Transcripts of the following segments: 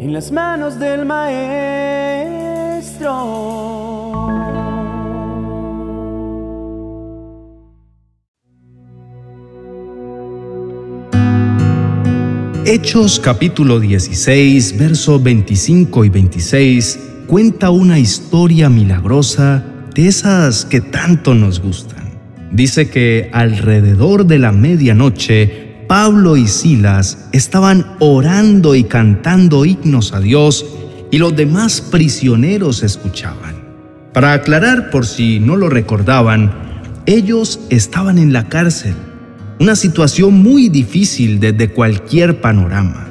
en las manos del Maestro. Hechos capítulo 16, versos 25 y 26 cuenta una historia milagrosa de esas que tanto nos gustan. Dice que alrededor de la medianoche, Pablo y Silas estaban orando y cantando himnos a Dios y los demás prisioneros escuchaban. Para aclarar por si no lo recordaban, ellos estaban en la cárcel una situación muy difícil desde cualquier panorama.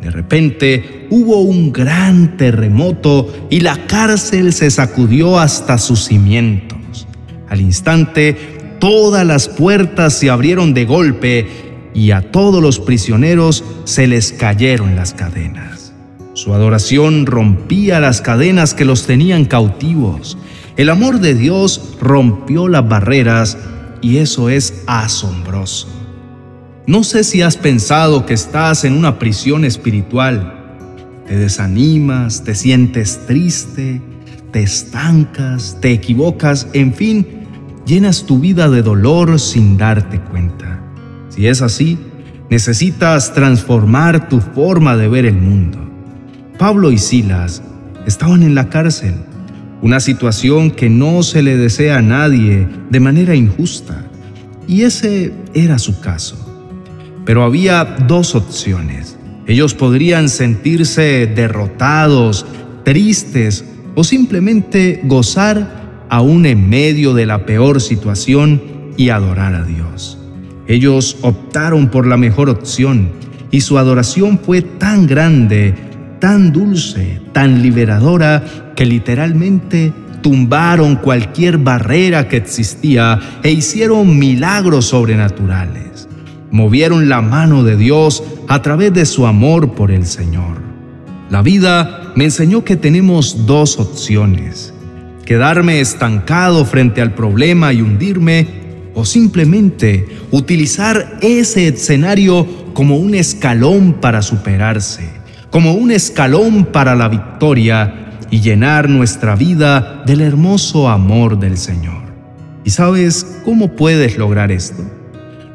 De repente hubo un gran terremoto y la cárcel se sacudió hasta sus cimientos. Al instante, todas las puertas se abrieron de golpe y a todos los prisioneros se les cayeron las cadenas. Su adoración rompía las cadenas que los tenían cautivos. El amor de Dios rompió las barreras y eso es asombroso. No sé si has pensado que estás en una prisión espiritual. Te desanimas, te sientes triste, te estancas, te equivocas, en fin, llenas tu vida de dolor sin darte cuenta. Si es así, necesitas transformar tu forma de ver el mundo. Pablo y Silas estaban en la cárcel una situación que no se le desea a nadie de manera injusta. Y ese era su caso. Pero había dos opciones. Ellos podrían sentirse derrotados, tristes o simplemente gozar aún en medio de la peor situación y adorar a Dios. Ellos optaron por la mejor opción y su adoración fue tan grande tan dulce, tan liberadora, que literalmente tumbaron cualquier barrera que existía e hicieron milagros sobrenaturales. Movieron la mano de Dios a través de su amor por el Señor. La vida me enseñó que tenemos dos opciones. Quedarme estancado frente al problema y hundirme o simplemente utilizar ese escenario como un escalón para superarse como un escalón para la victoria y llenar nuestra vida del hermoso amor del Señor. ¿Y sabes cómo puedes lograr esto?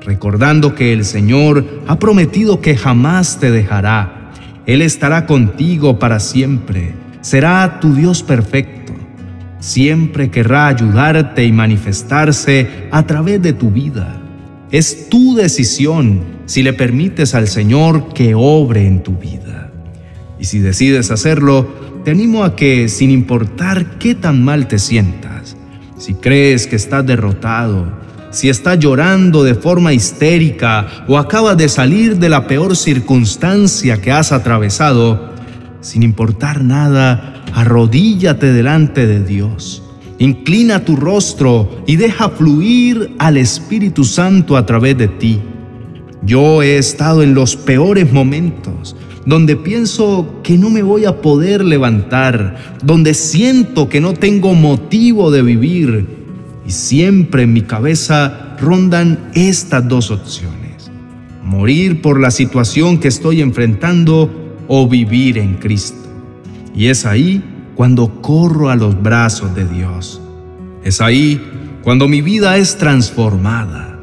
Recordando que el Señor ha prometido que jamás te dejará. Él estará contigo para siempre. Será tu Dios perfecto. Siempre querrá ayudarte y manifestarse a través de tu vida. Es tu decisión si le permites al Señor que obre en tu vida. Y si decides hacerlo, te animo a que, sin importar qué tan mal te sientas, si crees que estás derrotado, si estás llorando de forma histérica o acabas de salir de la peor circunstancia que has atravesado, sin importar nada, arrodíllate delante de Dios. Inclina tu rostro y deja fluir al Espíritu Santo a través de ti. Yo he estado en los peores momentos, donde pienso que no me voy a poder levantar, donde siento que no tengo motivo de vivir. Y siempre en mi cabeza rondan estas dos opciones. Morir por la situación que estoy enfrentando o vivir en Cristo. Y es ahí cuando corro a los brazos de Dios. Es ahí cuando mi vida es transformada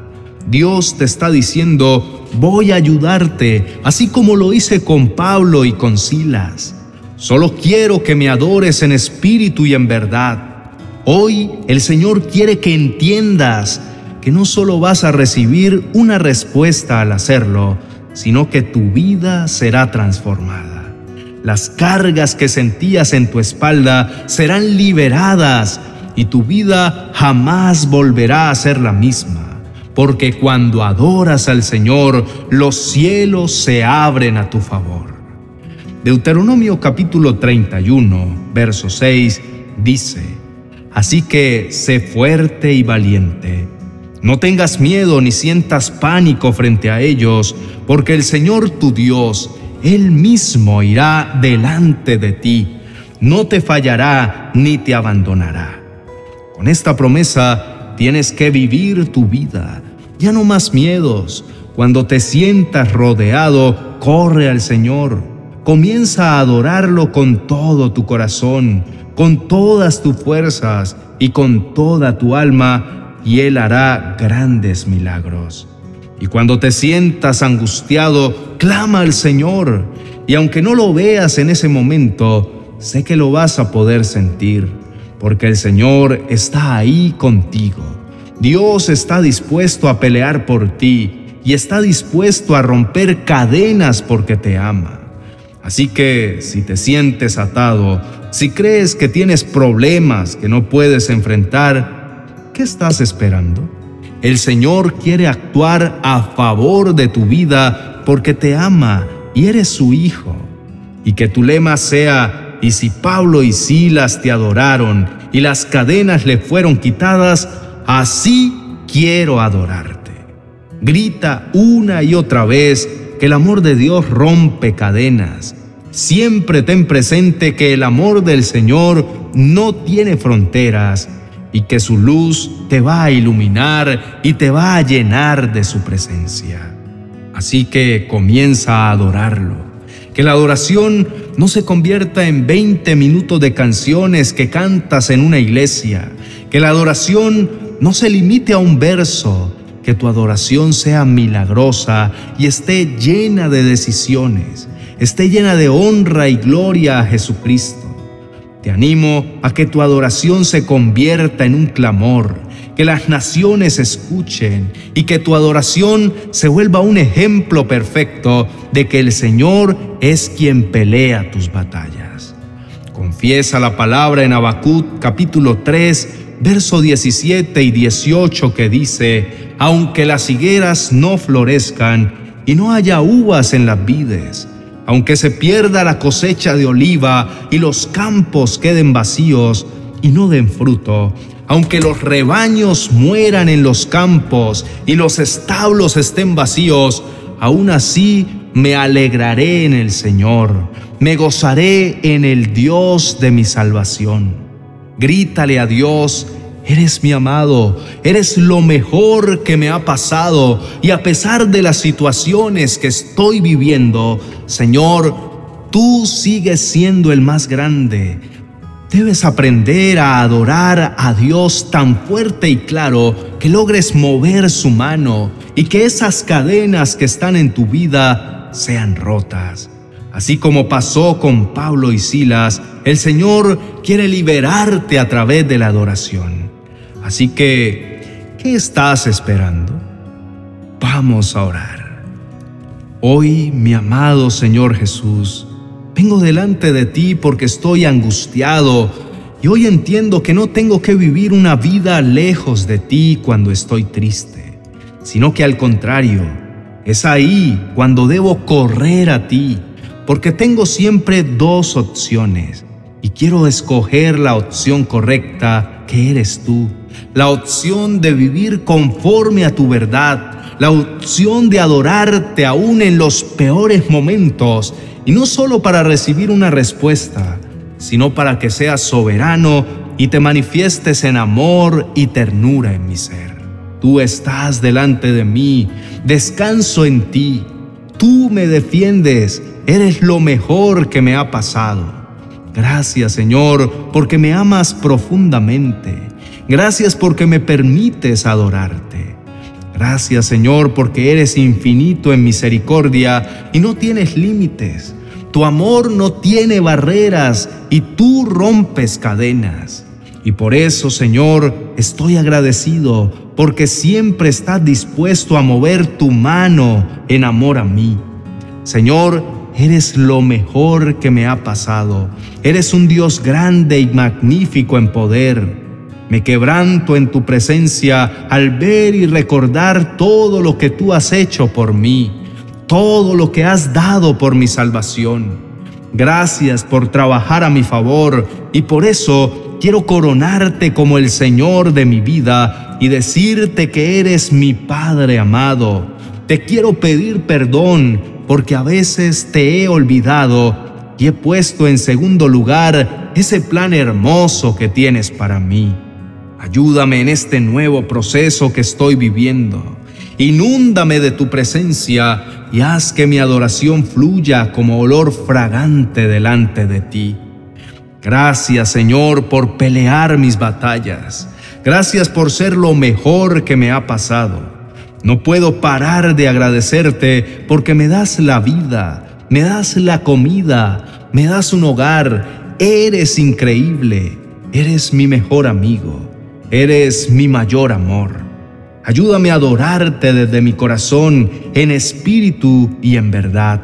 Dios te está diciendo, voy a ayudarte, así como lo hice con Pablo y con Silas. Solo quiero que me adores en espíritu y en verdad. Hoy el Señor quiere que entiendas que no solo vas a recibir una respuesta al hacerlo, sino que tu vida será transformada. Las cargas que sentías en tu espalda serán liberadas y tu vida jamás volverá a ser la misma porque cuando adoras al Señor, los cielos se abren a tu favor. Deuteronomio capítulo 31, verso 6 dice, Así que sé fuerte y valiente. No tengas miedo ni sientas pánico frente a ellos, porque el Señor tu Dios, Él mismo irá delante de ti, no te fallará ni te abandonará. Con esta promesa Tienes que vivir tu vida. Ya no más miedos. Cuando te sientas rodeado, corre al Señor. Comienza a adorarlo con todo tu corazón, con todas tus fuerzas y con toda tu alma, y Él hará grandes milagros. Y cuando te sientas angustiado, clama al Señor, y aunque no lo veas en ese momento, sé que lo vas a poder sentir, porque el Señor está ahí contigo. Dios está dispuesto a pelear por ti y está dispuesto a romper cadenas porque te ama. Así que si te sientes atado, si crees que tienes problemas que no puedes enfrentar, ¿qué estás esperando? El Señor quiere actuar a favor de tu vida porque te ama y eres su hijo. Y que tu lema sea, y si Pablo y Silas te adoraron y las cadenas le fueron quitadas, así quiero adorarte. Grita una y otra vez que el amor de Dios rompe cadenas. Siempre ten presente que el amor del Señor no tiene fronteras y que su luz te va a iluminar y te va a llenar de su presencia. Así que comienza a adorarlo. Que la adoración no se convierta en 20 minutos de canciones que cantas en una iglesia. Que la adoración no se limite a un verso, que tu adoración sea milagrosa y esté llena de decisiones, esté llena de honra y gloria a Jesucristo. Te animo a que tu adoración se convierta en un clamor, que las naciones escuchen y que tu adoración se vuelva un ejemplo perfecto de que el Señor es quien pelea tus batallas. Confiesa la palabra en Habacuc capítulo 3, verso 17 y 18 que dice, aunque las higueras no florezcan y no haya uvas en las vides, aunque se pierda la cosecha de oliva y los campos queden vacíos y no den fruto, aunque los rebaños mueran en los campos y los establos estén vacíos, aún así me alegraré en el Señor, me gozaré en el Dios de mi salvación. Grítale a Dios, eres mi amado, eres lo mejor que me ha pasado y a pesar de las situaciones que estoy viviendo, Señor, tú sigues siendo el más grande. Debes aprender a adorar a Dios tan fuerte y claro que logres mover su mano y que esas cadenas que están en tu vida sean rotas. Así como pasó con Pablo y Silas, el Señor quiere liberarte a través de la adoración. Así que, ¿qué estás esperando? Vamos a orar. Hoy, mi amado Señor Jesús, vengo delante de ti porque estoy angustiado y hoy entiendo que no tengo que vivir una vida lejos de ti cuando estoy triste, sino que al contrario, es ahí cuando debo correr a ti porque tengo siempre dos opciones y quiero escoger la opción correcta que eres tú, la opción de vivir conforme a tu verdad, la opción de adorarte aún en los peores momentos y no solo para recibir una respuesta, sino para que seas soberano y te manifiestes en amor y ternura en mi ser. Tú estás delante de mí, descanso en ti, tú me defiendes Eres lo mejor que me ha pasado. Gracias Señor porque me amas profundamente. Gracias porque me permites adorarte. Gracias Señor porque eres infinito en misericordia y no tienes límites. Tu amor no tiene barreras y tú rompes cadenas. Y por eso, Señor, estoy agradecido porque siempre estás dispuesto a mover tu mano en amor a mí. Señor, Eres lo mejor que me ha pasado. Eres un Dios grande y magnífico en poder. Me quebranto en tu presencia al ver y recordar todo lo que tú has hecho por mí, todo lo que has dado por mi salvación. Gracias por trabajar a mi favor y por eso quiero coronarte como el Señor de mi vida y decirte que eres mi Padre amado. Te quiero pedir perdón porque a veces te he olvidado y he puesto en segundo lugar ese plan hermoso que tienes para mí. Ayúdame en este nuevo proceso que estoy viviendo inúndame de tu presencia y haz que mi adoración fluya como olor fragante delante de ti. Gracias Señor por pelear mis batallas. Gracias por ser lo mejor que me ha pasado. No puedo parar de agradecerte porque me das la vida, me das la comida, me das un hogar. Eres increíble, eres mi mejor amigo, eres mi mayor amor. Ayúdame a adorarte desde mi corazón en espíritu y en verdad.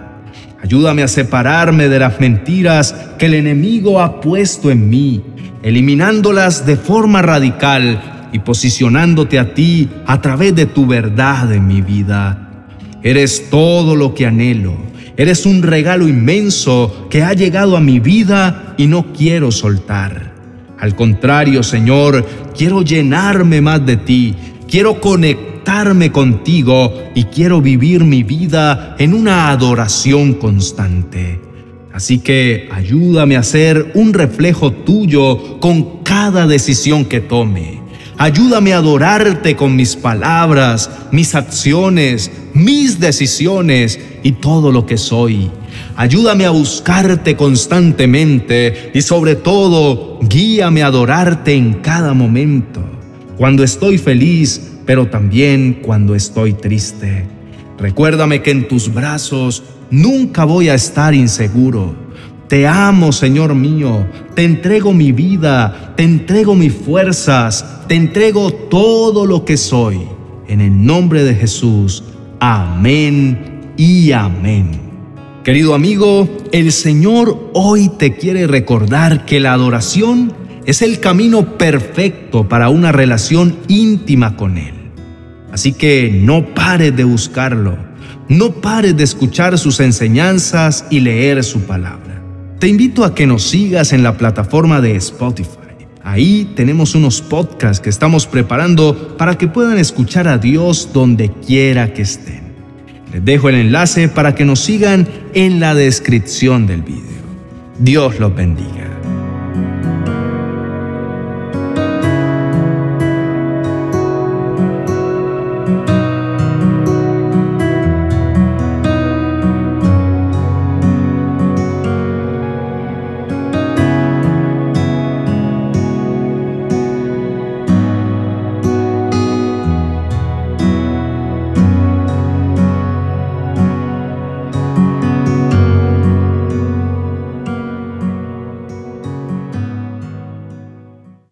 Ayúdame a separarme de las mentiras que el enemigo ha puesto en mí, eliminándolas de forma radical y posicionándote a ti a través de tu verdad en mi vida. Eres todo lo que anhelo. Eres un regalo inmenso que ha llegado a mi vida y no quiero soltar. Al contrario, Señor, quiero llenarme más de ti. Quiero conectar contigo y quiero vivir mi vida en una adoración constante. Así que ayúdame a ser un reflejo tuyo con cada decisión que tome. Ayúdame a adorarte con mis palabras, mis acciones, mis decisiones y todo lo que soy. Ayúdame a buscarte constantemente y sobre todo, guíame a adorarte en cada momento. Cuando estoy feliz, pero también cuando estoy triste. Recuérdame que en tus brazos nunca voy a estar inseguro. Te amo, Señor mío, te entrego mi vida, te entrego mis fuerzas, te entrego todo lo que soy. En el nombre de Jesús, amén y amén. Querido amigo, el Señor hoy te quiere recordar que la adoración es el camino perfecto para una relación íntima con Él. Así que no pares de buscarlo, no pares de escuchar sus enseñanzas y leer su palabra. Te invito a que nos sigas en la plataforma de Spotify. Ahí tenemos unos podcasts que estamos preparando para que puedan escuchar a Dios donde quiera que estén. Les dejo el enlace para que nos sigan en la descripción del video. Dios los bendiga.